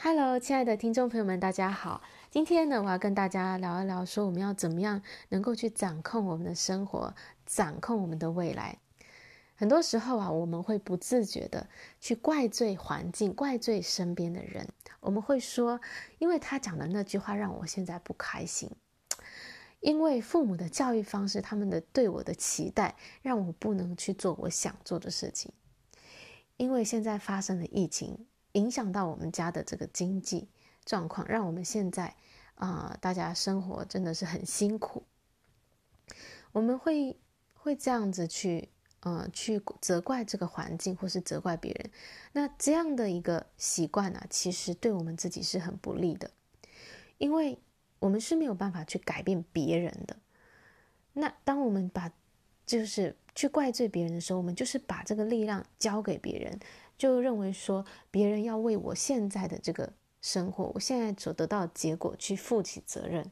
Hello，亲爱的听众朋友们，大家好。今天呢，我要跟大家聊一聊，说我们要怎么样能够去掌控我们的生活，掌控我们的未来。很多时候啊，我们会不自觉的去怪罪环境，怪罪身边的人。我们会说，因为他讲的那句话让我现在不开心，因为父母的教育方式，他们的对我的期待，让我不能去做我想做的事情。因为现在发生了疫情。影响到我们家的这个经济状况，让我们现在啊、大家生活真的是很辛苦。我们会会这样子去呃去责怪这个环境，或是责怪别人。那这样的一个习惯呢、啊，其实对我们自己是很不利的，因为我们是没有办法去改变别人的。那当我们把就是去怪罪别人的时候，我们就是把这个力量交给别人。就认为说别人要为我现在的这个生活，我现在所得到结果去负起责任。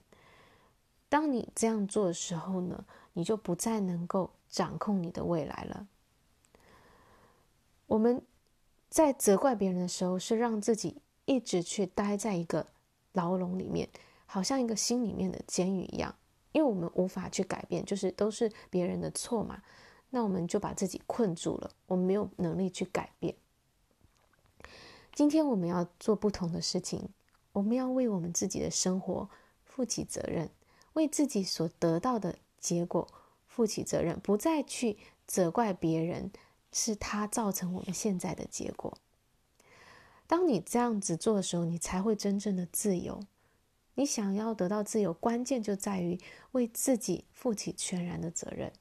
当你这样做的时候呢，你就不再能够掌控你的未来了。我们在责怪别人的时候，是让自己一直去待在一个牢笼里面，好像一个心里面的监狱一样，因为我们无法去改变，就是都是别人的错嘛，那我们就把自己困住了，我们没有能力去改变。今天我们要做不同的事情，我们要为我们自己的生活负起责任，为自己所得到的结果负起责任，不再去责怪别人，是他造成我们现在的结果。当你这样子做的时候，你才会真正的自由。你想要得到自由，关键就在于为自己负起全然的责任。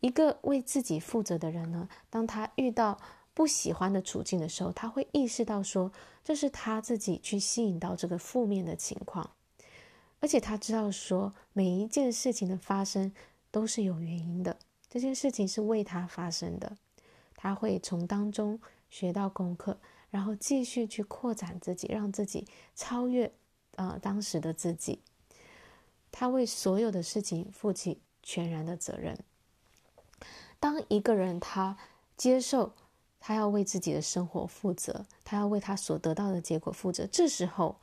一个为自己负责的人呢，当他遇到不喜欢的处境的时候，他会意识到说，这是他自己去吸引到这个负面的情况，而且他知道说，每一件事情的发生都是有原因的，这件事情是为他发生的，他会从当中学到功课，然后继续去扩展自己，让自己超越呃当时的自己，他为所有的事情负起全然的责任。当一个人他接受。他要为自己的生活负责，他要为他所得到的结果负责。这时候，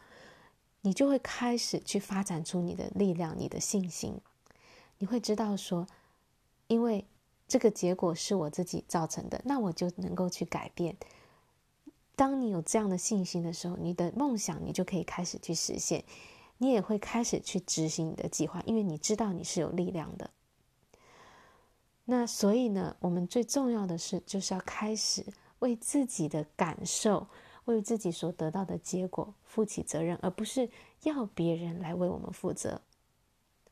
你就会开始去发展出你的力量、你的信心。你会知道说，因为这个结果是我自己造成的，那我就能够去改变。当你有这样的信心的时候，你的梦想你就可以开始去实现，你也会开始去执行你的计划，因为你知道你是有力量的。那所以呢，我们最重要的是，就是要开始为自己的感受，为自己所得到的结果负起责任，而不是要别人来为我们负责。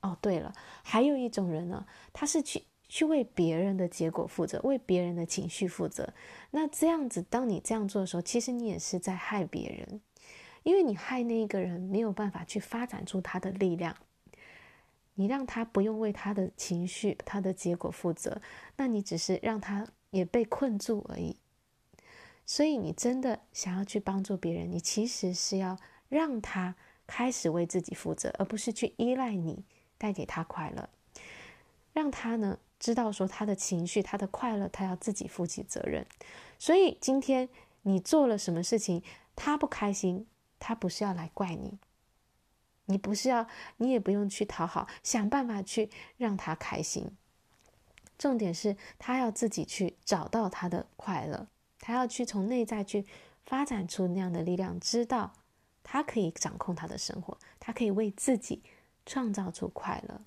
哦，对了，还有一种人呢，他是去去为别人的结果负责，为别人的情绪负责。那这样子，当你这样做的时候，其实你也是在害别人，因为你害那一个人没有办法去发展出他的力量。你让他不用为他的情绪、他的结果负责，那你只是让他也被困住而已。所以，你真的想要去帮助别人，你其实是要让他开始为自己负责，而不是去依赖你带给他快乐。让他呢知道说他的情绪、他的快乐，他要自己负起责任。所以，今天你做了什么事情，他不开心，他不是要来怪你。你不是要，你也不用去讨好，想办法去让他开心。重点是他要自己去找到他的快乐，他要去从内在去发展出那样的力量，知道他可以掌控他的生活，他可以为自己创造出快乐。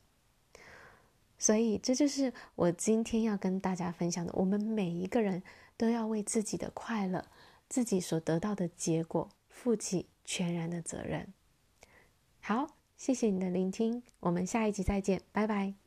所以这就是我今天要跟大家分享的：我们每一个人都要为自己的快乐、自己所得到的结果负起全然的责任。好，谢谢你的聆听，我们下一集再见，拜拜。